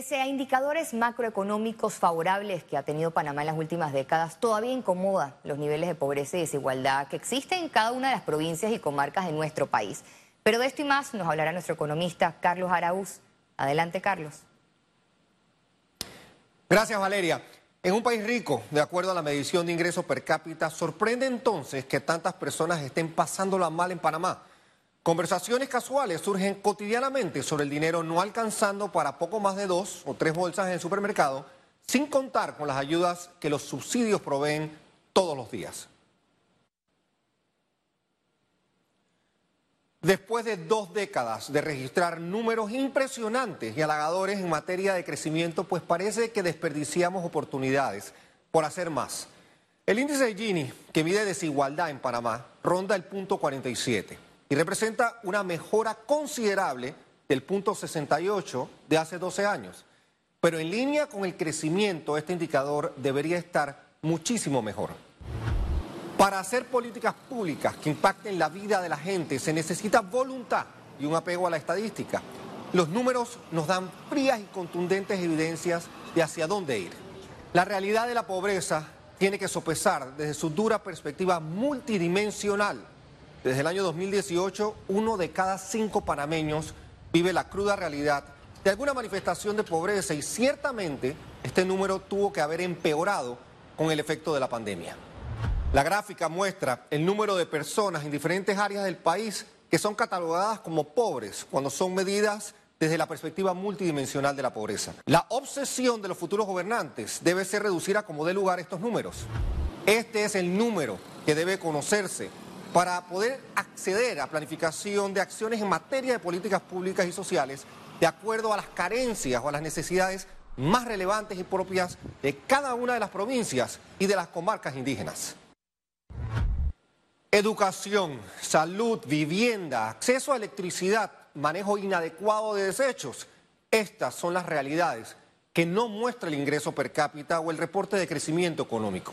Pese a indicadores macroeconómicos favorables que ha tenido Panamá en las últimas décadas, todavía incomoda los niveles de pobreza y desigualdad que existen en cada una de las provincias y comarcas de nuestro país. Pero de esto y más nos hablará nuestro economista Carlos Araúz. Adelante, Carlos. Gracias, Valeria. En un país rico, de acuerdo a la medición de ingresos per cápita, sorprende entonces que tantas personas estén pasándola mal en Panamá. Conversaciones casuales surgen cotidianamente sobre el dinero no alcanzando para poco más de dos o tres bolsas en el supermercado, sin contar con las ayudas que los subsidios proveen todos los días. Después de dos décadas de registrar números impresionantes y halagadores en materia de crecimiento, pues parece que desperdiciamos oportunidades por hacer más. El índice de Gini, que mide desigualdad en Panamá, ronda el punto 47 y representa una mejora considerable del punto 68 de hace 12 años. Pero en línea con el crecimiento, este indicador debería estar muchísimo mejor. Para hacer políticas públicas que impacten la vida de la gente se necesita voluntad y un apego a la estadística. Los números nos dan frías y contundentes evidencias de hacia dónde ir. La realidad de la pobreza tiene que sopesar desde su dura perspectiva multidimensional desde el año 2018, uno de cada cinco panameños vive la cruda realidad de alguna manifestación de pobreza y ciertamente este número tuvo que haber empeorado con el efecto de la pandemia. La gráfica muestra el número de personas en diferentes áreas del país que son catalogadas como pobres cuando son medidas desde la perspectiva multidimensional de la pobreza. La obsesión de los futuros gobernantes debe ser reducir a como dé lugar estos números. Este es el número que debe conocerse para poder acceder a planificación de acciones en materia de políticas públicas y sociales de acuerdo a las carencias o a las necesidades más relevantes y propias de cada una de las provincias y de las comarcas indígenas. Educación, salud, vivienda, acceso a electricidad, manejo inadecuado de desechos. Estas son las realidades que no muestra el ingreso per cápita o el reporte de crecimiento económico.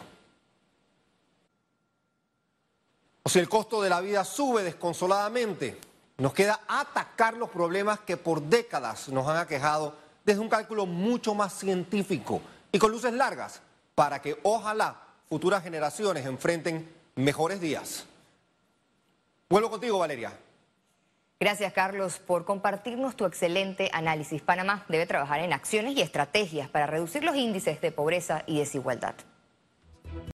O si el costo de la vida sube desconsoladamente, nos queda atacar los problemas que por décadas nos han aquejado desde un cálculo mucho más científico y con luces largas para que ojalá futuras generaciones enfrenten mejores días. Vuelvo contigo, Valeria. Gracias, Carlos, por compartirnos tu excelente análisis. Panamá debe trabajar en acciones y estrategias para reducir los índices de pobreza y desigualdad.